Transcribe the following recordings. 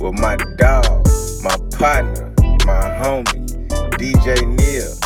with my dog, my partner, my homie, DJ Neil.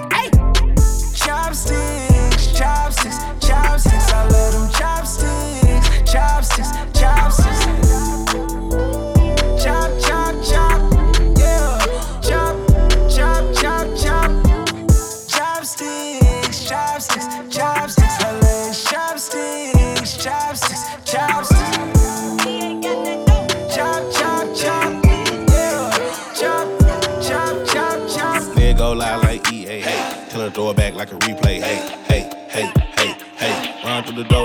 like, hey. Chopsticks, chopsticks, chopsticks. I love them chopsticks, chopsticks.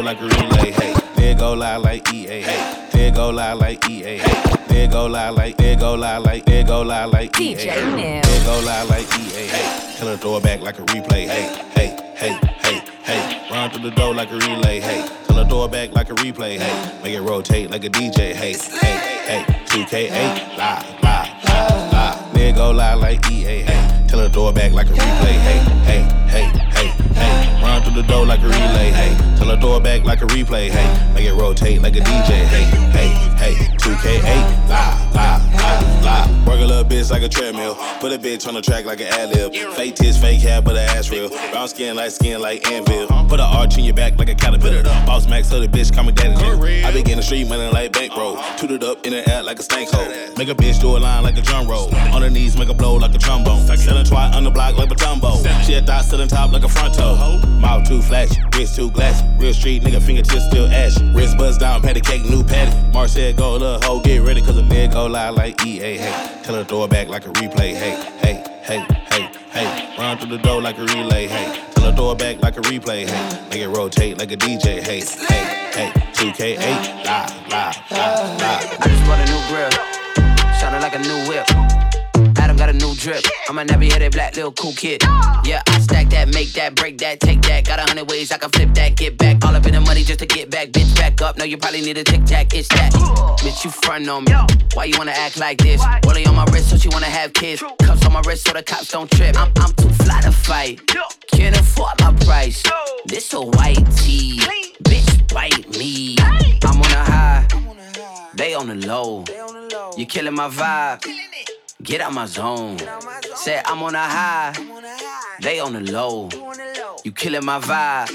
like a relay. Hey, there go lie like EA. Hey, there go lie like EA. Hey, there go lie like there go lie like there go lie like EA. DJ There go lie like EA. Hey, tell her throw it back like a replay. Hey, hey, hey, hey, hey. Run through the door like a relay. Hey, tell her throw it back like a replay. Hey, make it rotate like a DJ. Hey, hey, hey, 2K8 lie, lie, lie, lie. There go lie like EA. Hey, tell her throw it back like a replay. Hey, hey, hey, hey. Put a bitch on the track like an ad lib. Fake tits, fake hair, but her ass real. Brown skin, light skin like Anvil. Put an arch in your back like a caterpillar. Boss Max, so the bitch call me daddy. I be getting street money like bankroll. Tooted up in the air like a stank hole. Make a bitch do a line like a drum roll. On her knees, make a blow like a trombone. Selling twat on the block like a tumbo. She a thought selling top like a front toe. Mouth too flashy, wrist too glassy. Real street nigga, fingertips still ashy. Wrist buzz down, patty cake, new patty. Marcel go, little hoe, get ready, cause a nigga go live like EA. Hey, tell her throw it back like a replay. Hey, hey, hey, hey, hey. Run through the door like a relay. Hey, tell her throw it back like a replay. Hey, make it rotate like a DJ. Hey, hey, hey. 2K8, live, live, live, live. I just bought a new grill, shining like a new whip drip. I'm a headed black little cool kid. Yeah, I stack that, make that, break that, take that. Got a hundred ways I can flip that, get back. All up in the money just to get back, bitch, back up. No, you probably need a tic tac, it's that. Bitch, you front on me. Why you wanna act like this? Rolling on my wrist, so she wanna have kids. Cuffs on my wrist, so the cops don't trip. I'm, I'm too fly to fight. Can't afford my price. This a white tee. Bitch, bite me. I'm on a high. They on the low. You killing my vibe. Get out my zone. Say I'm on a high. They on the low. You killing my vibe.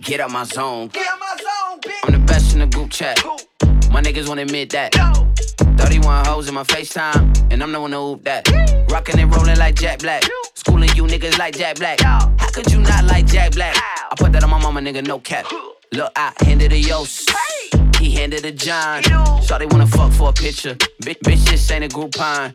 Get out my zone. I'm the best in the group chat. My niggas won't admit that. 31 hoes in my FaceTime, and I'm the one to hoop that. Rockin' and rollin' like Jack Black. Schooling you niggas like Jack Black. How could you not like Jack Black? I put that on my mama, nigga, no cap. Look, I handed a yo. He handed a John. Shawty wanna fuck for a picture. Bitch, bitch, this ain't a Groupon.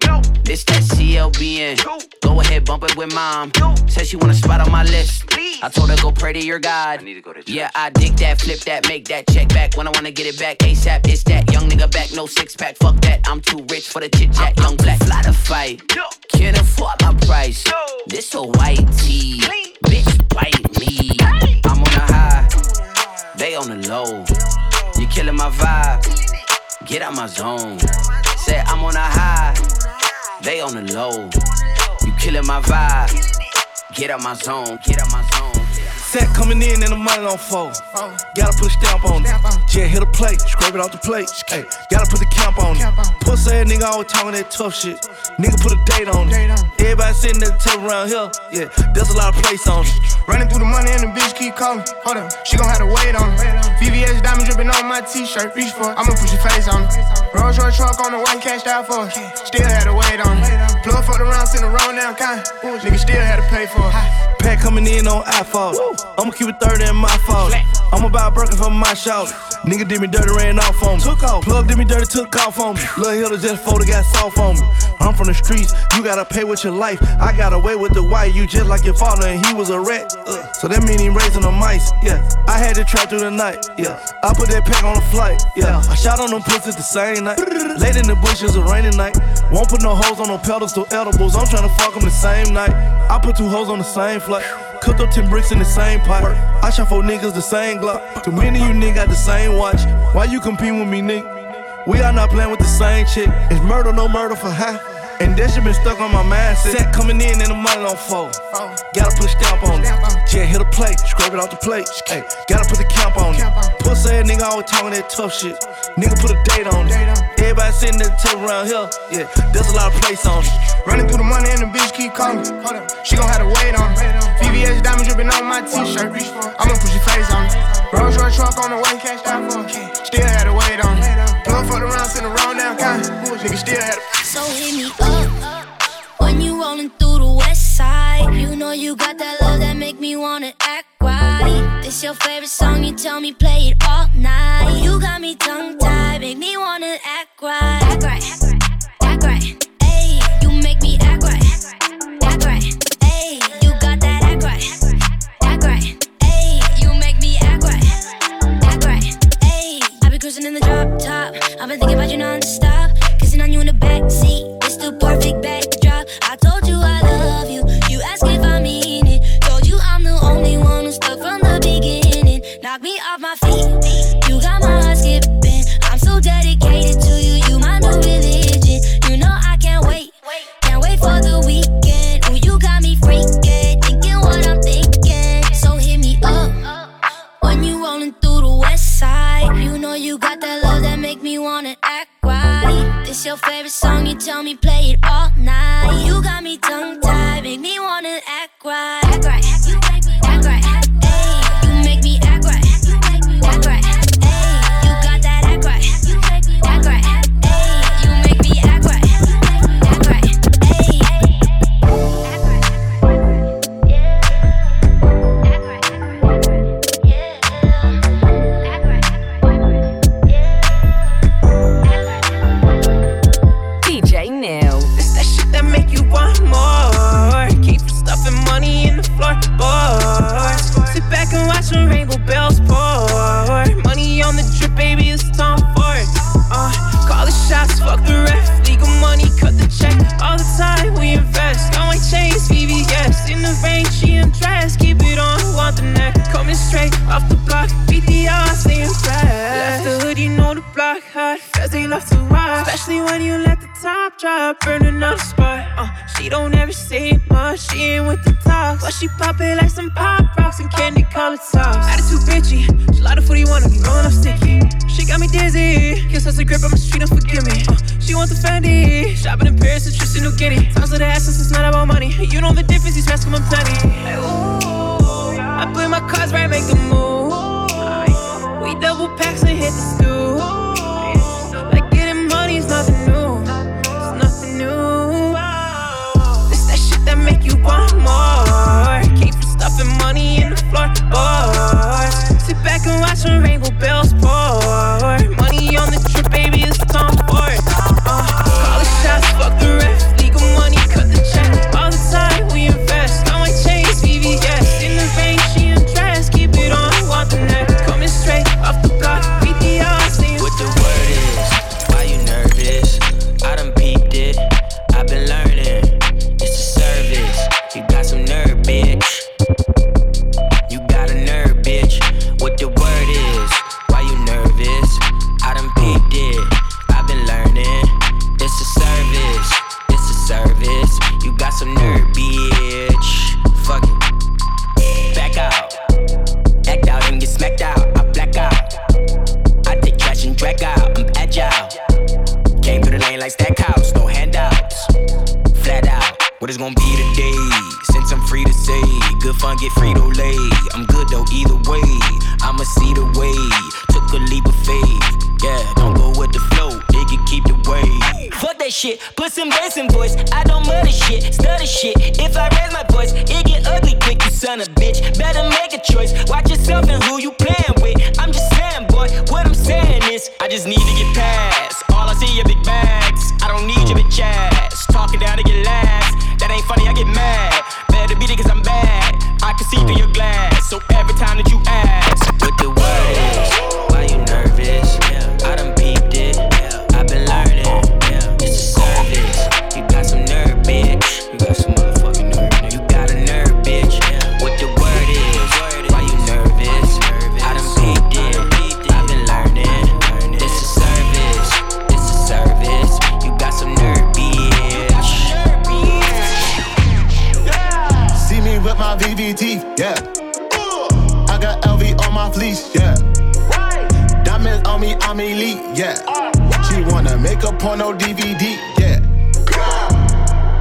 This that CLBN. Go ahead, bump it with mom. Said she want a spot on my list. I told her go pray to your God. yeah, I dig that, flip that, make that check back when I wanna get it back. ASAP, it's that young nigga back, no six pack. Fuck that, I'm too rich for the chit chat. Young black, fly to fight. Can't afford my price. This a white tee. Bitch, bite me. I'm on a high. They on the low You killing my vibe. Get out my zone. Say I'm on a high. They on the low. You killing my vibe. Get out my zone. Get out my zone. Set coming in and the money on fold. Gotta put a stamp on it. Jet hit a plate, scrape it off the plate. Hey, gotta put the camp on it. Pussy ass nigga always talking that tough shit. Nigga put a date on it. Everybody sitting at the table around here. Yeah, there's a lot of place on it. Running through the money and the bitch keep calling. Hold up, she gon' have to wait on it. VVS diamond dripping on my t-shirt. Reach for it, I'ma put your face on it. Rolls Royce truck on the white cashed out for it. Still had to wait on it. The rounds in the roll down kind. Nigga still had to pay for it. Pack coming in on iPhone. I'ma keep it 30 in my fault. I'ma buy a Birkin for my shoulder. Nigga did me dirty, ran off on me. Took off. Plug did me dirty, took off on me. Lil' Hilda just folded, got soft on me. I'm from the streets, you gotta pay with your life. I got away with the white, you just like your father, and he was a rat. Uh, so that mean he raising the mice, yeah. I had to try through the night, yeah. I put that pack on the flight, yeah. I shot on them pussies the same night. Late in the bushes, a rainy night. Won't put no hoes on no pedestal edibles. I'm tryna fuck them the same night. I put two hoes on the same flight. Cooked up 10 bricks in the same pot. I shot four niggas the same Glock. Too many you niggas got the same watch. Why you compete with me, nigga? We are not playing with the same chick. It's murder, no murder for high. And that shit been stuck on my mindset. Set coming in and the money on fold. Gotta put a stamp on it. Jet hit a plate, scrape it off the plate. Hey, gotta put the camp on it. Pussy ass nigga always talking that tough shit. Nigga put a date on it. Everybody sitting at the table around here. Yeah, there's a lot of place on it. Running through the money and the bitch keep calling. Hold up, she gon' have to wait on it. VVS diamond dripping on my t-shirt. I'ma put your face on it. Rolls Royce truck on the way, cashed out for it. Still had to wait on it. For the rounds in the roll down kind. Nigga still had to. So hit me up when you rollin' through the west side. You know you got that love that make me wanna act right. This your favorite song, you tell me play it all night. You got me tongue tied, make me wanna act right. Act right, act cruising in the drop top. I've been thinking about you non-stop. Kissing on you in the back burning up spot. Uh, she don't ever say much, she ain't with the talks. But she pop it like some pop rocks and candy colored socks. Attitude bitchy, of footy wanna be rolling up sticky. She got me dizzy, kiss us a grip on my street, don't forgive me. Uh, she want the Fendi, shopping in Paris and Tristan New Guinea. Times of the essence, it's not about money. You know the difference, these rats come in plenty. Hey, ooh, I play my cards right, make a move. We double packs and hit the stew. Sit back and watch the rainbow bells pour. some nerve. Elite, yeah. She wanna make a porno DVD, yeah.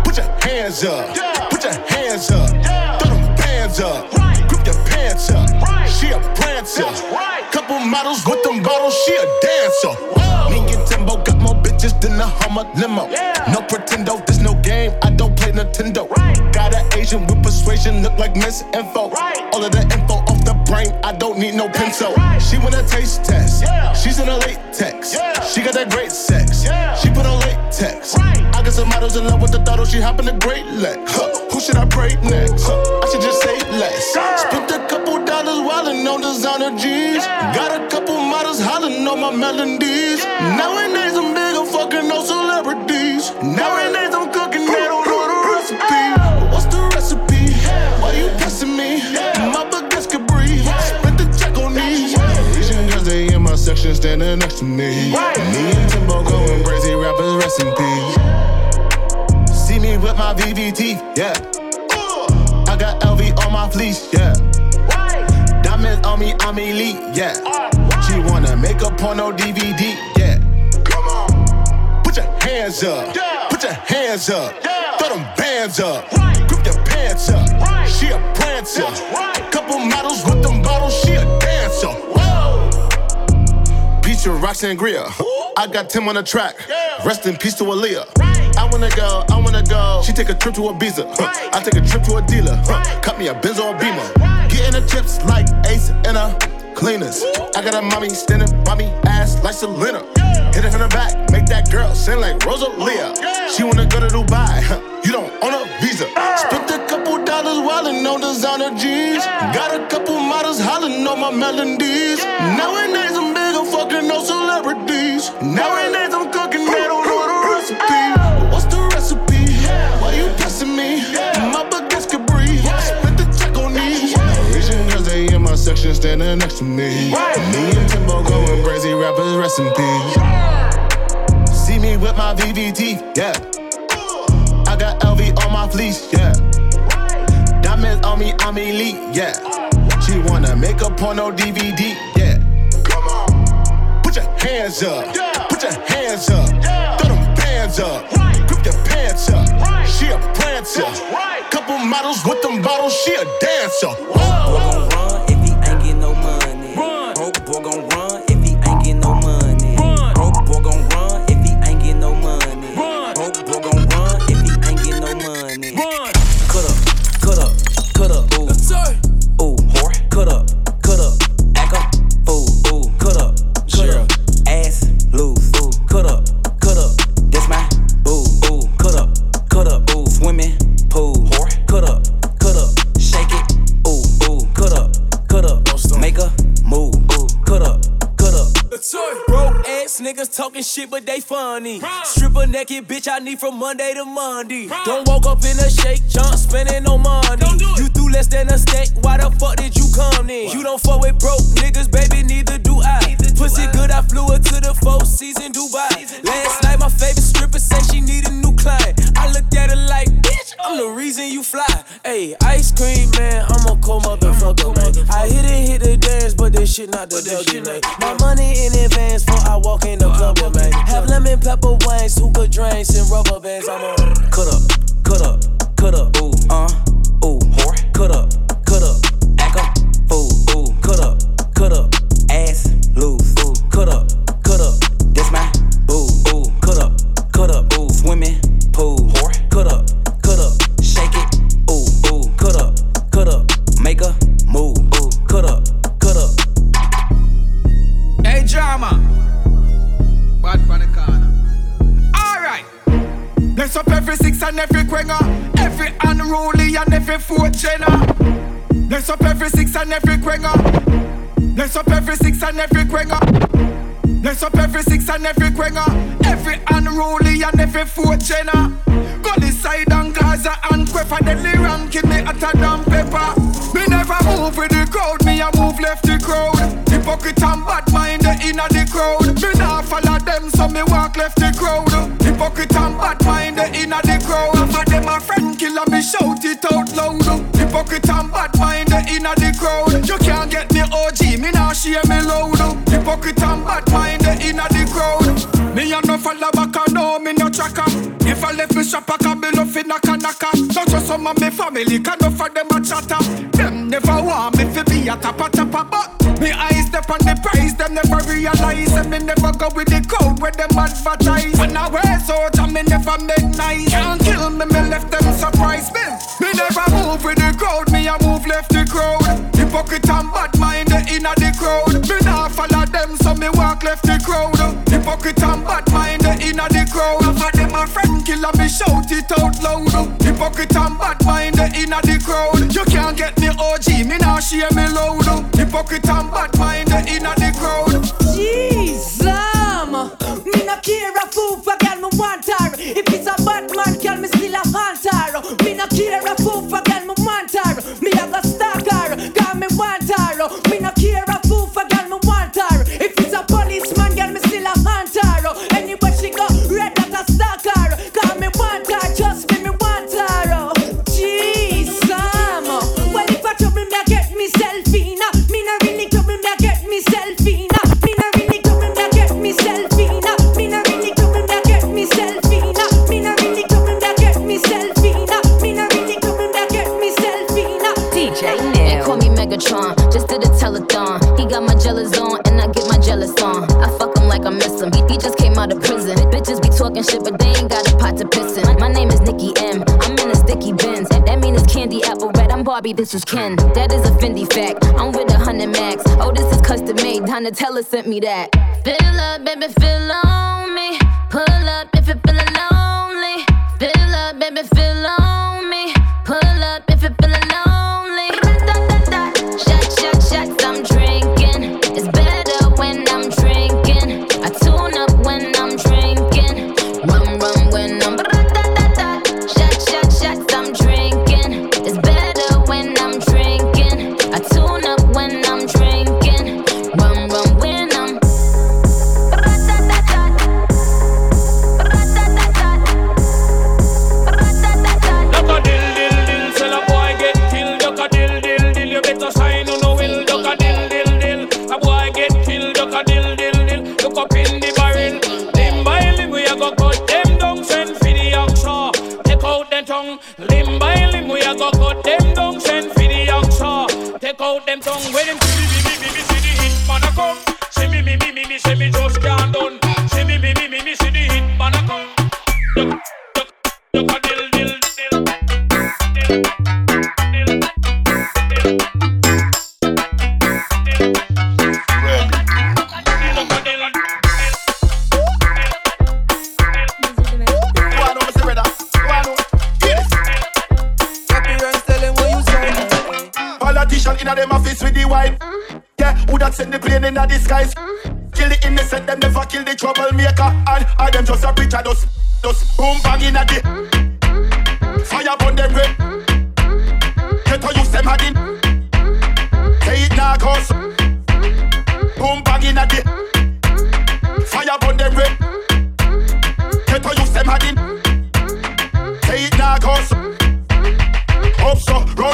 Put your hands up, put your hands up, throw them bands up, grip your pants up. She a prancer, couple models with them bottles, she a dancer. Me and Timbo got more bitches than a Hummer limo. No pretendo, there's no game, I don't play Nintendo. Got an Asian with persuasion, look like Miss Info. All of the info brain, I don't need no pencil. She want a taste test, she's in a latex. She got that great sex, she put on latex. I got some models in love with the throttle, she hopping the great legs. Huh, Who should I pray next? Huh, I should just say less. Spent a couple dollars wildin' on designer G's. Got a couple models hollering on my melodies. Nowadays I'm bigger fucking no celebrities. Nowadays standing next to me. Me and Timbo going crazy, rappers rest in peace. See me with my VVT, yeah. Uh. I got LV on my fleece, yeah. Diamonds on me, I'm elite, yeah. Uh, she wanna make a porno DVD, yeah. Come on, Put your hands up, put your hands up, throw them bands up, grip your pants up. She a prancer, Peach and rocks and Greer. I got Tim on the track. Rest in peace to Aaliyah. I wanna go, I wanna go. She take a trip to Ibiza. Huh. I take a trip to a dealer. Huh. Cut me a Benz or a Beamer. Getting the chips like Ace and a cleaners. I got a mommy standing by me, ass like Selena. Hit it from the back, make that girl sing like Rosalia. Oh, she wanna go to Dubai. Huh. You don't own a visa. Uh. Spent a couple dollars wildin' on designer jeans. Got a couple models hollering on my melodies. Nowadays fucking no celebrities. Nowadays I'm cooking, they don't know the recipe. What's the recipe? Why you pressing me? My baguettes can breathe. Spent the check on these. Asian girls, they in my section standing next to me. Me and Timbo going crazy, rappers rest in peace. See me with my VVT, yeah. I got LV on my fleece, yeah. Diamonds on me, I'm elite, yeah. She wanna make a porno DVD, hands up, put your hands up, throw them bands up, grip your pants up. She a prancer, couple models with them bottles, she a dancer. run funny. Stripper naked bitch, I need from Monday to Monday. Don't walk up in a shake, jump spending no money. You threw less than a steak, why the fuck did you come in? You don't fuck with broke niggas, baby, neither do I. Pussy good, I flew her to the four season Dubai. Last night, my favorite stripper said she need a new client. I looked at her like, bitch, I'm the reason you fly. Hey, ice cream man, I'm a cold motherfucker, man. I hit it, hit the dance, but this shit not the drama. Bad for the corner. Alright. Bless up every six and every quenga. Every unruly and every jenna. Bless up every six and every quenga. Bless up every six and every quenga. Bless up every six and every quenga. Every unruly and every. Go this side and Gaza and Queffa. Deadly ranking me hotter than pepper. Me never move with the crowd. Me a move left the crowd. Hypocrite and bad mind inna the crowd. Me nah follow them, so me walk left the crowd. Hypocrite and bad mind inna the crowd. For them a friend killer, me shout it out loud. Hypocrite and bad mind inna the crowd. You can't get me OG, me nah share me loud. Hypocrite and bad mind inna the crowd. Me a no follow back, I know me no tracker. If I left me shop, I can be love in a kanaka. Not just some of me family, can for them a chatter. Them never want me fi be a tappa tappa, but me eyes step on the price. Them never realize, and me never go with the code where them advertise. And I wear so and me never make nice. Can't kill me, me left them surprise me. Me never move with the crowd, me a move left the crowd. Hypocrite and bad mind inna the crowd. Me nah follow them, so me walk left the crowd. Hypocrite and bad mind inna the crowd. For them a friend killer, me shout it out loud. Hypocrite and bad mind inna the crowd. You can't get me OG, me nah share me loud. Hypocrite and bad mind inna the crowd. Jesus, me not care Barbie, this is Ken. That is a Fendi fact. I'm with a hundred max. Oh, this is custom made. Donatella sent me that. Fill up, baby, fill on me. Pull up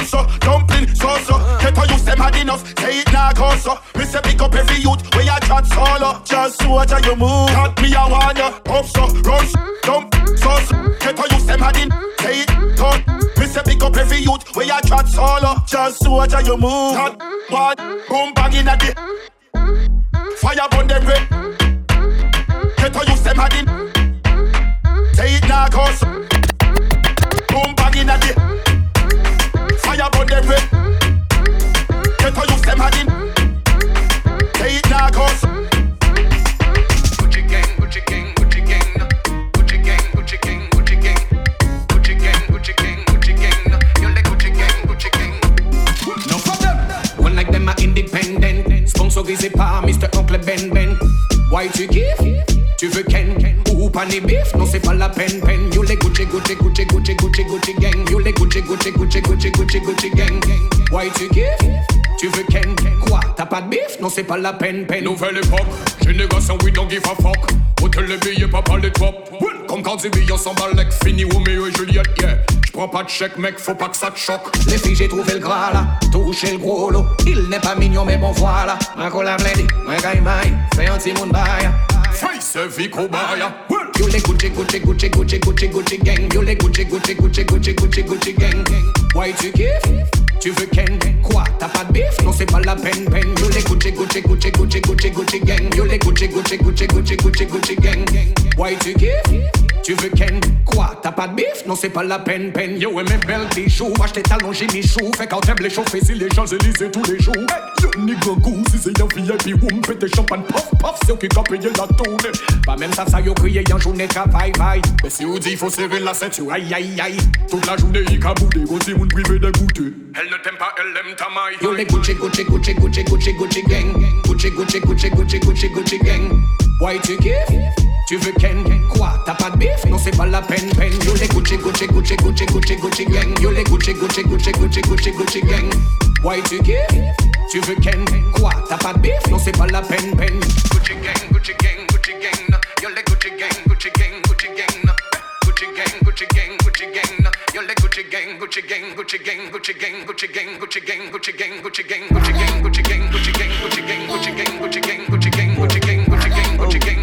so, so, dumpling so so. Get to use them hard enough. Say it now, cause so. Me say pick up every youth where you chat solo. Just watch how you move. Got me a warn ya. Up so, run so, dump so so. Get to use them hard in. Say it, cut. Me say pick up every youth where you chat solo. Just watch how you move. Got one, boom bang in a day. Fire burn them red. Get to use them hard in. Say it now, cause so. Boom bang in a day. them had. They eat dark horse. you. No problem. One like them are independent. Sponsor par, Mr. Uncle Ben Ben. Why tu kiffes? Tu veux ken ken? Ou pas ni? Non c'est pas la peine. You les Gucci Gucci Gucci Gucci Gucci Gucci gang. You les Gucci Gucci Gucci Gucci Gucci Gucci gang. Why tu kiffes? Tu veux Ken? Quoi T'as pas de bif? Non c'est pas la peine peine. Nouvelle époque Génération we don't give a fuck. Hôtel les billets papa les top Comme quand c'est billets s'en balèque Fini Romeo et Juliette yeah. J'prends pas de chèque mec faut pas que ça te choque. Les filles j'ai trouvé le gras là. Touché le gros lot. Il n'est pas mignon mais bon voilà. Un collab lady Un gars Fais un petit monde bail Face Vico Baya You les Gucci Gucci Gucci Gucci Gucci Gucci gang. You les Gucci Gucci Gucci Gucci Gucci Gucci gang. Why tu kiffes? Tu veux Ken? Quoi T'as pas de bif? Non c'est pas la peine peine. You les Gucci Gucci Gucci Gucci Gucci Gucci gang. You les Gucci Gucci Gucci Gucci Gucci Gucci gang. Why tu kiffes Tu veux Ken? Quoi? T'as pas de bif? Non c'est pas la peine peine. Yo et mes belles bijoux Acheter talons j'ai mis chou Fait quand t'aimes les chauffer si les gens Élysées tous les jours. Yo nigga goût Si c'est un VIP woum Pété champagne puff puff C'est qui ont payé la tournée. Pas même ça ça yo crié en journée travail bye. Mais si vous dit faut serrer la ceinture Aïe aïe aïe. Toute la journée il caboudé Gros si moun privé d'écouter Elle ne t'aime pas elle aime ta maille. Yo les Gucci Gucci Gucci Gucci Gucci Gucci gang. Gucci Gucci Gucci Gucci Gucci Gucci gang. Why tu kiffes? Tu veux Ken Quoi T'as pas de bif Non c'est pas la peine peine Yo les Gucci Gucci Gucci Gucci Gucci Gucci gang Yo les Gucci Gucci Gucci Gucci Gucci Gucci gang Why tu kiffes Tu veux Ken Quoi T'as pas de bif Non c'est pas la peine peine Gucci gang Gucci gang Gucci gang Yo les Gucci gang Gucci gang Gucci gang Gucci gang Gucci gang Gucci gang Yo les Gucci gang Gucci gang Gucci gang Gucci gang Gucci gang Gucci gang Gucci gang Gucci gang Gucci gang Gucci gang Gucci gang Gucci gang Gucci gang Gucci gang Gucci gang Gucci gang Gucci gang Gucci gang Gucci gang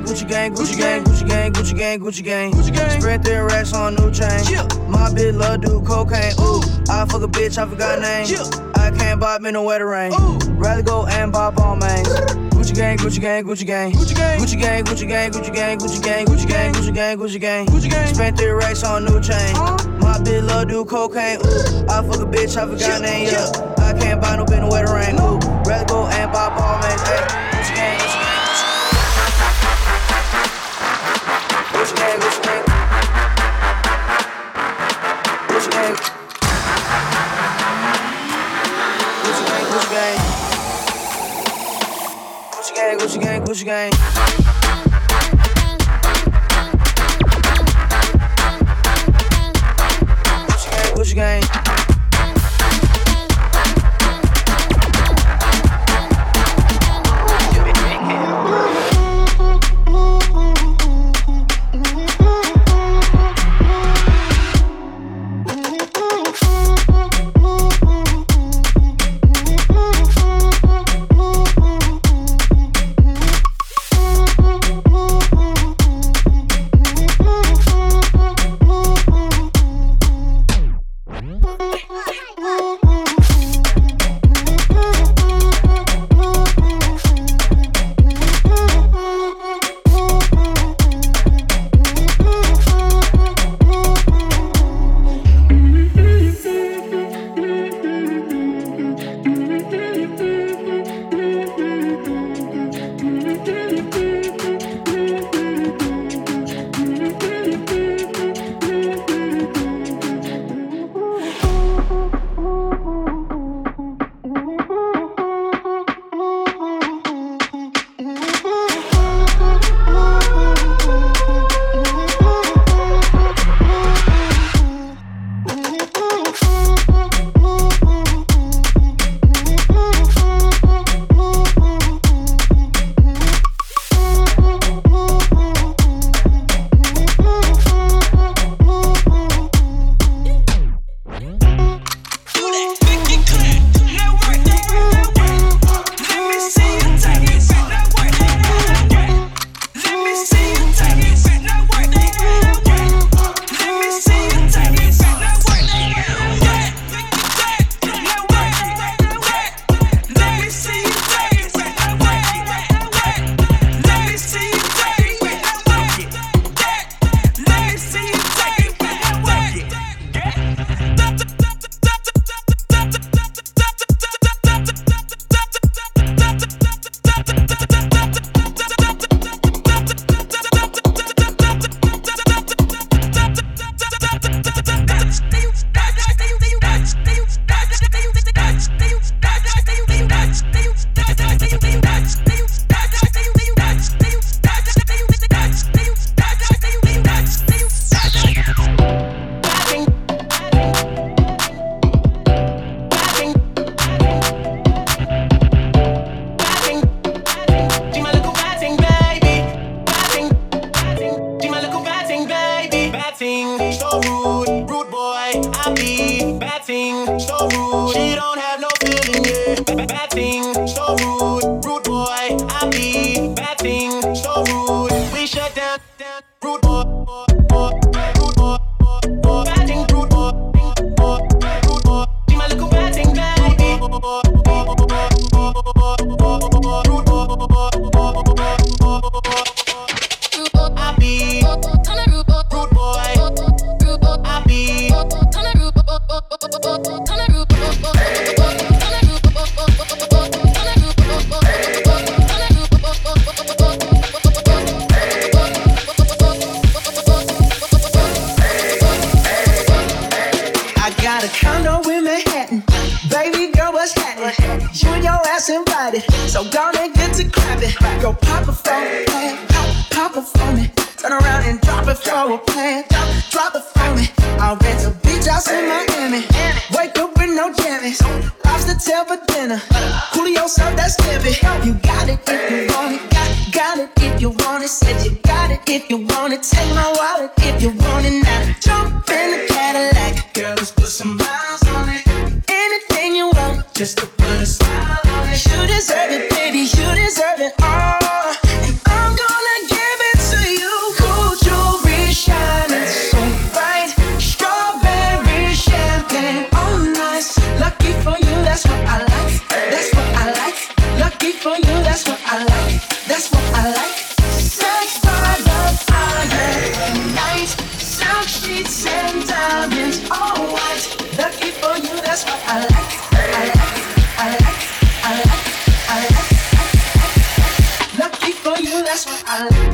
gang, Gucci gang, Gucci gang, Gucci gang, Gucci gang, Gucci gang, Gucci gang, Spread their racks on new chain. My bitch love do cocaine. Ooh, I fuck a bitch, I forgot name. I can't buy me no wetter rain. Rather go and buy Balmains. Gucci gang, Gucci gang, Gucci gang, Gucci gang, Gucci gang, Gucci gang, Gucci gang, Gucci gang, Gucci gang, Gucci gang, Gucci gang, Gucci gang. Spent three racks on new chain. My bitch love do cocaine. Ooh, I fuck a bitch, I forgot name. Yeah, I can't buy no no wetter rain. Ooh, rather go and buy Balmains. Hey, Gucci gang, that's what I love.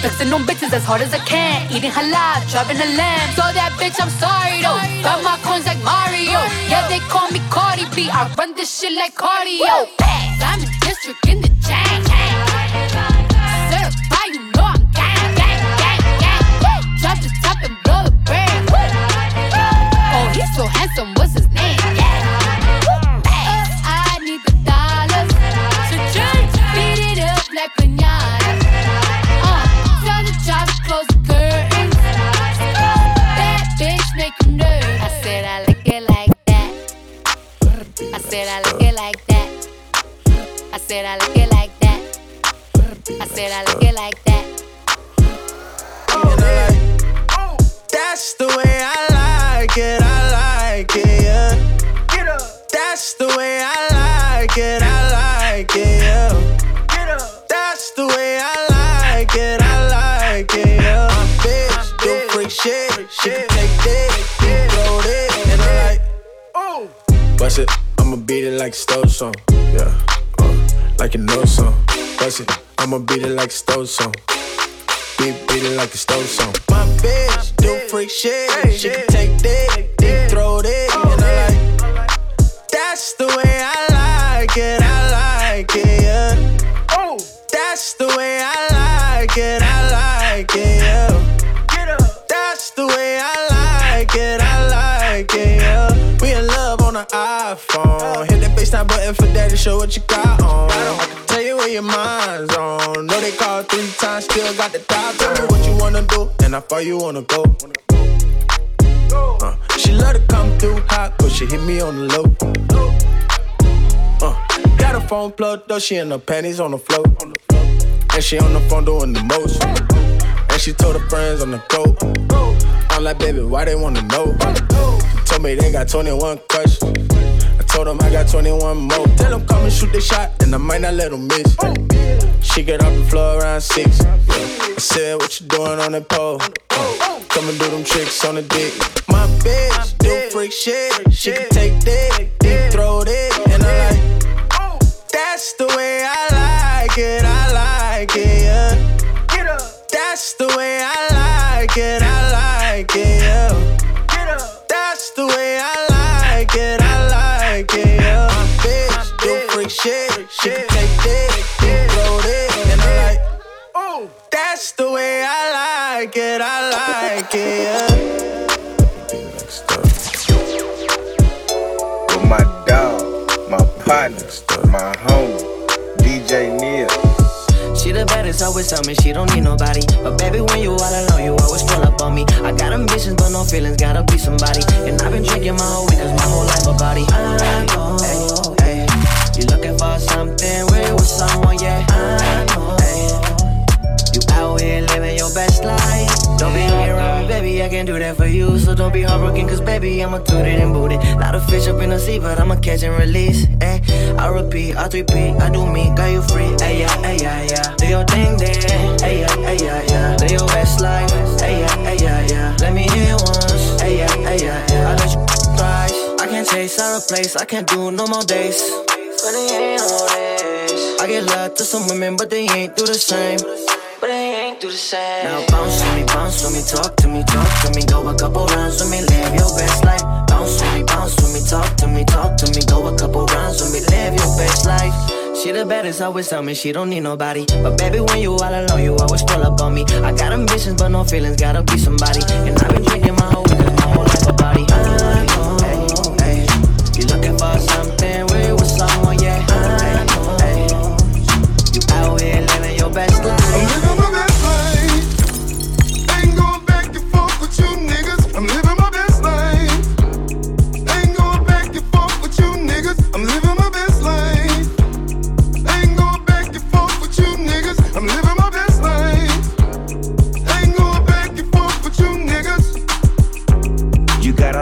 Flexing on bitches as hard as I can. Eating halal, driving a lamb. Saw that bitch, I'm sorry though. Got my coins like Mario. Yeah, they call me Cardi B. I run this shit like cardio. Diamond district in song, yeah. Uh, like a love song. Bust it, I'ma beat it like a stove song. Beat, beat it like a stove song. My bitch, do freak shit. She can take that, then throw that. And I like, that's the way I like it. I like it, yeah. Oh, that's the way I like it. I like it, yeah. That's the way I like it. I like it, yeah. We in love on the eye Tap button for daddy, show what you got on. I can tell you where your mind's on. Know they called three times, still got the top. Tell me what you wanna do, and how far you wanna go. Uh, she let to come through hot, but she hit me on the low. Uh, got her phone plugged though, she in her panties on the floor. And she on the phone doing the most. And she told her friends on the go. I'm like, baby, why they wanna know? She told me they got 21 questions. I told them I got 21 more. Tell them come and shoot the shot, and I might not let them miss. She get off the floor around six. I said, what you doing on the pole? Come and do them tricks on the dick. My bitch do freak shit. She can take dick, deep throat it, and I like. That's the way I like it. I like it, yeah. That's the way I like it. I like it, yeah. That's the way I shit. She can take dick, deep throat it, and I like. That's the way I like it. I like it, yeah. With my dog, my partner, my homie, DJ Neil. She the baddest, always tell me she don't need nobody. But baby, when you all alone, you always pull up on me. I got ambitions, but no feelings, gotta be somebody. And I've been drinking my whole week, cause my whole life So don't be heartbroken, cause baby, I'ma toot it and boot it. Not a fish up in the sea, but I'ma catch and release. Ay, I repeat, I repeat, I do me, got you free. Ay, yeah, ay, yeah, yeah. Do your thing then. Ay, yeah, ay, yeah, yeah. Live your best life. Ay, yeah, ay, yeah, yeah. Let me hear once. Ay, yeah, ay, yeah, yeah. I let you thrice. I can't chase, I replace, I can't do no more days. But they ain't all this. I get love to some women, but they ain't do the same. Do the same. Now bounce with me, bounce with me, talk to me, talk to me, go a couple rounds with me, live your best life. Bounce with me, bounce with me, talk to me, talk to me, go a couple rounds with me, live your best life. She the baddest, always tell me she don't need nobody. But baby, when you all alone, you always pull up on me. I got ambitions, but no feelings, gotta be somebody. And I've been drinking my whole my whole life a body. I know,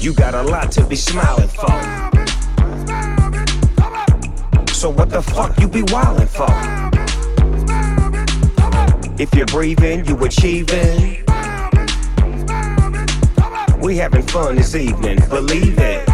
You got a lot to be smiling for. So what the fuck you be wildin' for? If you're breathing, you achieving. We having fun this evening, believe it.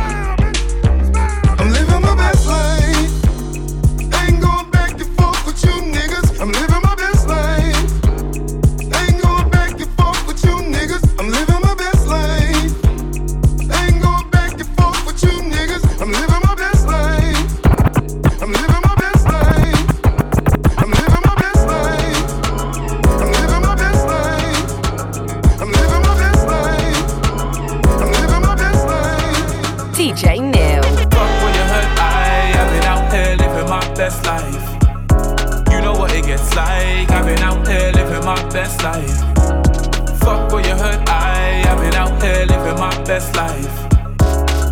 Best life. Fuck when you hurt, I, I've been out here living my best life.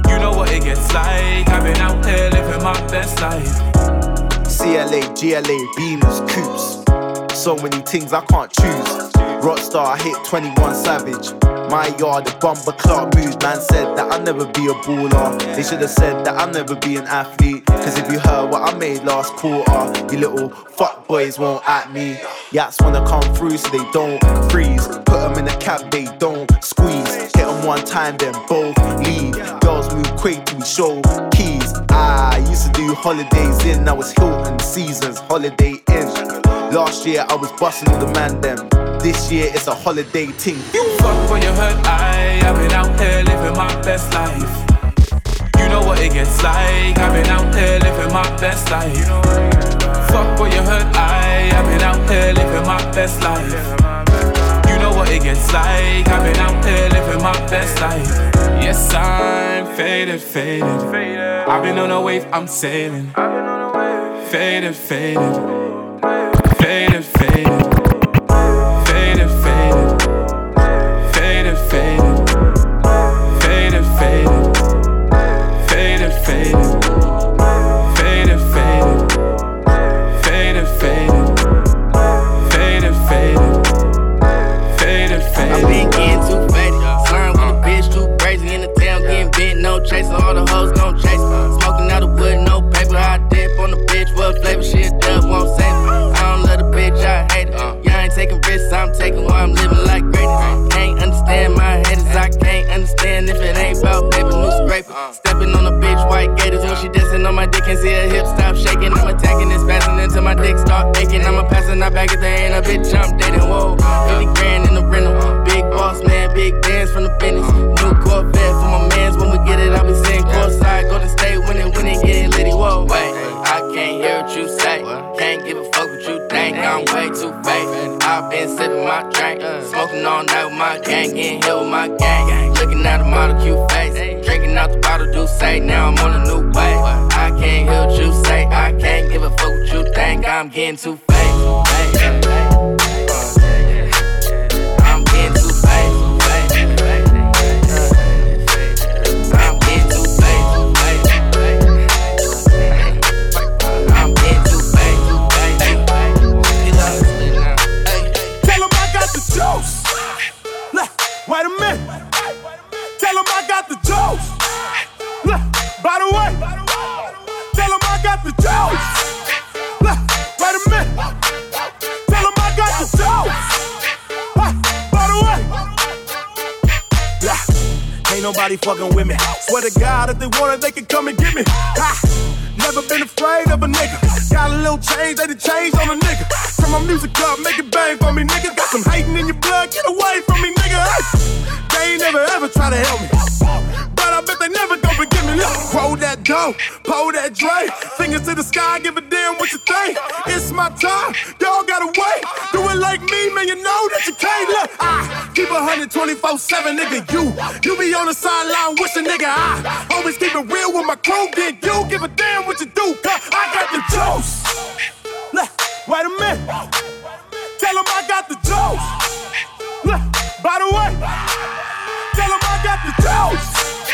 You know what it gets like, I've been out here living my best life. CLA, GLA, beamers, coops. So many things I can't choose. Rockstar, I hit 21 Savage. My yard, the bumper clock moves. Man said that I'll never be a baller. They should have said that I'll never be an athlete. Cause if you heard what I made last quarter, you little fuck boys won't at me. Yats wanna come through so they don't freeze. Put them in a cab, they don't squeeze. Hit them one time, then both leave. Girls move quick to show keys. I used to do holidays in, now it's Hilton seasons, holiday in. Last year I was busting all the man them. This year it's a holiday ting. Fuck when you hurt, I, I've been out here living my best life. You know what it gets like, I've been out here living my best life. Fuck when you hurt, I, I've been out here living my best life. You know what it gets like, I've been out here living my best life. Yes, I'm faded, faded. I've been on a wave, I'm sailing. Faded, faded. Faded, faded. Faded, yeah, fucking with me. Swear to God, if they want it, they can come and get me. Ha. Never been afraid of a nigga. Got a little change, they done change on a nigga. Turn my music up, make it bang for me, nigga. Got some hating in your blood, get away from me, nigga. Hey. They ain't never ever try to help me. Bet they never gon' forgive me. Look, roll that dough, pull that Dre. Fingers to the sky, give a damn what you think. It's my time, y'all gotta wait. Do it like me, man, you know that you can't. Look, I keep a 124 7, nigga. You, you be on the sideline wishing, nigga. I always keep it real with my crew. Then you give a damn what you do, I got the juice. Wait a minute. Tell 'em I got the juice. By the way, tell 'em I got the juice.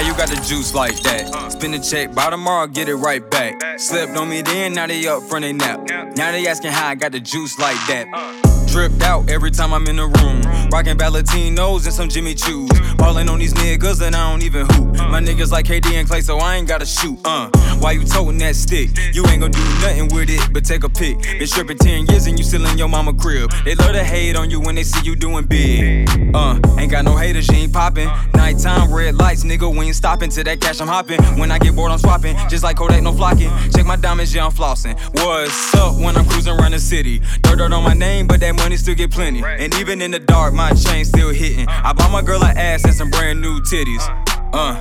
How you got the juice like that? Uh. Spin the check, by tomorrow, get it right back. Slipped on me then, now they up from they nap. Now they asking how I got the juice like that. Uh. Dripped out every time I'm in the room. Rockin' Valentinos and some Jimmy Choos. Ballin' on these niggas and I don't even hoop. My niggas like KD and Clay, so I ain't gotta shoot. Uh, why you toting that stick? You ain't gonna do nothing with it, but take a pic. Been stripping 10 years and you still in your mama crib. They love to hate on you when they see you doing big. Uh, ain't got no haters, you ain't poppin'. Nighttime red lights, nigga, we ain't stopping. To that cash, I'm hopping. When I get bored, I'm swapping. Just like Kodak, no flocking. Check my diamonds, yeah, I'm flossing. What's up when I'm cruising around the city? Dirt, dirt on my name, but that money still get plenty. And even in the dark, my chain still hitting. I bought my girl an ass and some brand new titties. Uh.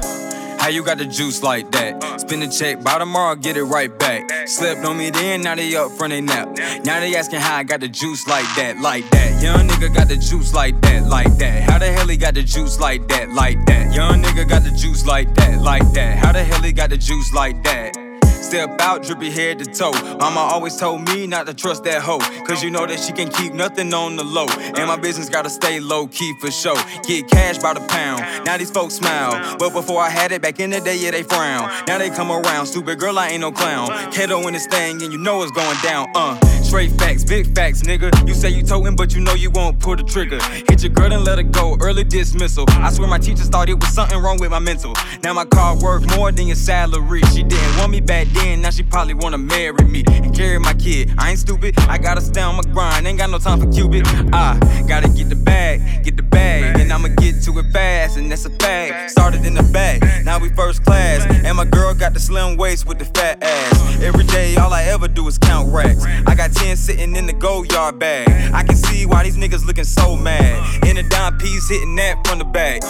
How you got the juice like that? Spin the check, by tomorrow, get it right back. Slept on me then, now they up from they nap. Now they asking how I got the juice like that, like that. Young nigga got the juice like that, like that. How the hell he got the juice like that, like that? Young nigga got the juice like that, like that. How the hell he got the juice like that? Step out, drippy head to toe. Mama always told me not to trust that hoe. Cause you know that she can keep nothing on the low. And my business gotta stay low key for sure. Get cash by the pound. Now these folks smile. But before I had it, back in the day, yeah, they frown. Now they come around. Stupid girl, I ain't no clown. Kato in this thing, and you know it's going down. Uh, straight facts, big facts, nigga. You say you toting, but you know you won't pull the trigger. Hit your girl and let her go. Early dismissal. I swear my teachers thought it was something wrong with my mental. Now my car worth more than your salary. She didn't want me back then, now she probably wanna marry me and carry my kid. I ain't stupid, I gotta stay on my grind, ain't got no time for Cupid. I gotta get the bag, get the bag, and I'ma get to it fast, and that's a fact. Started in the back, now we first class, and my girl got the slim waist with the fat ass. Every day, all I ever do is count racks. I got 10 sitting in the Goyard bag. I can see why these niggas looking so mad. In a dime piece, hitting that from the back.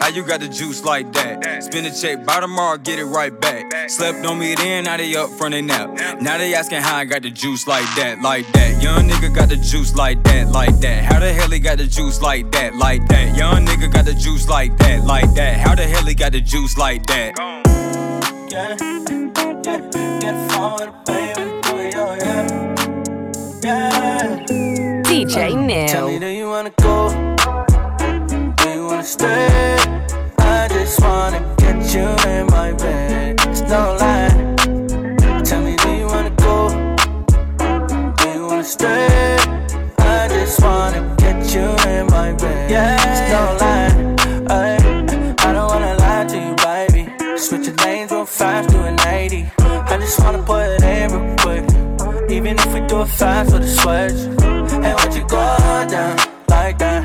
How you got the juice like that? Spin a check, by tomorrow, get it right back. Slept on me then, now they up from they nap. Now they asking how I got the juice like that, like that. Young nigga got the juice like that, like that. How the hell he got the juice like that, like that? Young nigga got the juice like that, like that. How the hell he got the juice like that? Yeah, yeah, get forward, baby, do it, yeah. Yeah. DJ Neil. Tell me, do you wanna go? Do you wanna stay? I just wanna get you in my bed. It's no lie. Stay? I just wanna get you in my bed. Yeah, it's no lie. Ay, I don't wanna lie to you, baby. Switch your lanes real fast to an 80. I just wanna put it in real quick. Even if we do it fast with a switch. And what you go down like that?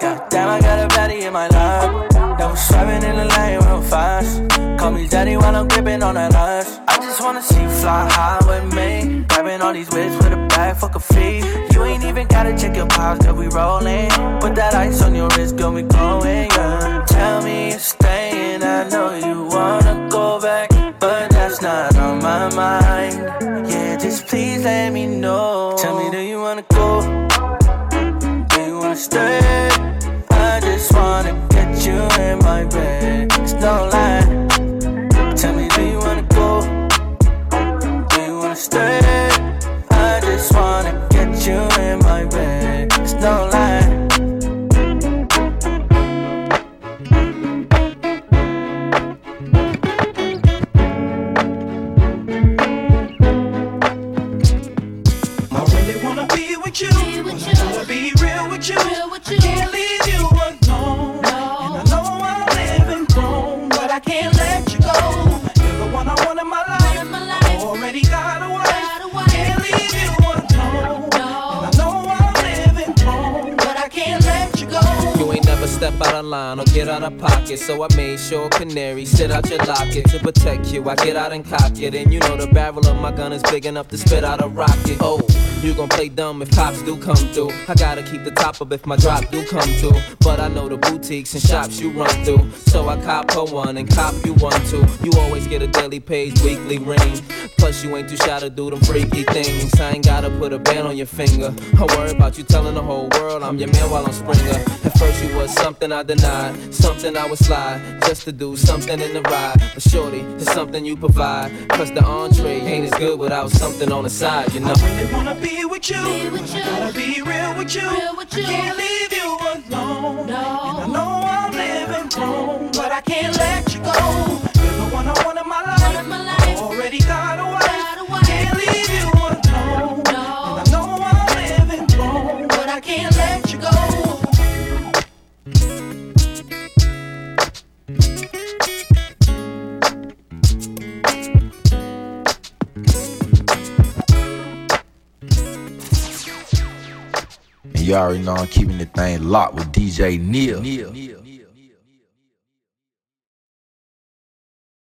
God damn, I got a baddie in my lap. That was swerving in the lane real fast. Call me daddy while I'm gripping on that ass. I just wanna see you fly high with me. All these whips with a bag, fuck a fee. You ain't even gotta check your pops, that we rolling. Put that ice on your wrist, got me glowing, yeah. Tell me you're staying, I know you wanna go back. But that's not on my mind. Yeah, just please let me know. Tell me, do you wanna go? Do you wanna stay? I just wanna get you in my bed. It's no lie. Tell me, do you wanna go? Do you wanna stay? Out of line or get out of pocket. So I made sure canary sit out your locket to protect you. I get out and cock it. And you know the barrel of my gun is big enough to spit out a rocket. Oh, you gon' play dumb if cops do come through. I gotta keep the top up if my drop do come through. But I know the boutiques and shops you run through. So I cop her one and cop you one too. You always get a daily page, weekly ring. Plus you ain't too shy to do them freaky things. I ain't gotta put a band on your finger. I worry about you telling the whole world I'm your man while I'm Springer. At first you was something I denied, something I would slide just to do something in the ride. But shorty, it's something you provide. Cause the entree ain't as good without something on the side, you know. I really wanna be with you. I gotta be real with you. I can't leave you alone. And I know I'm living wrong, but I can't let you go. You already know I'm keeping the thing locked with DJ Neil.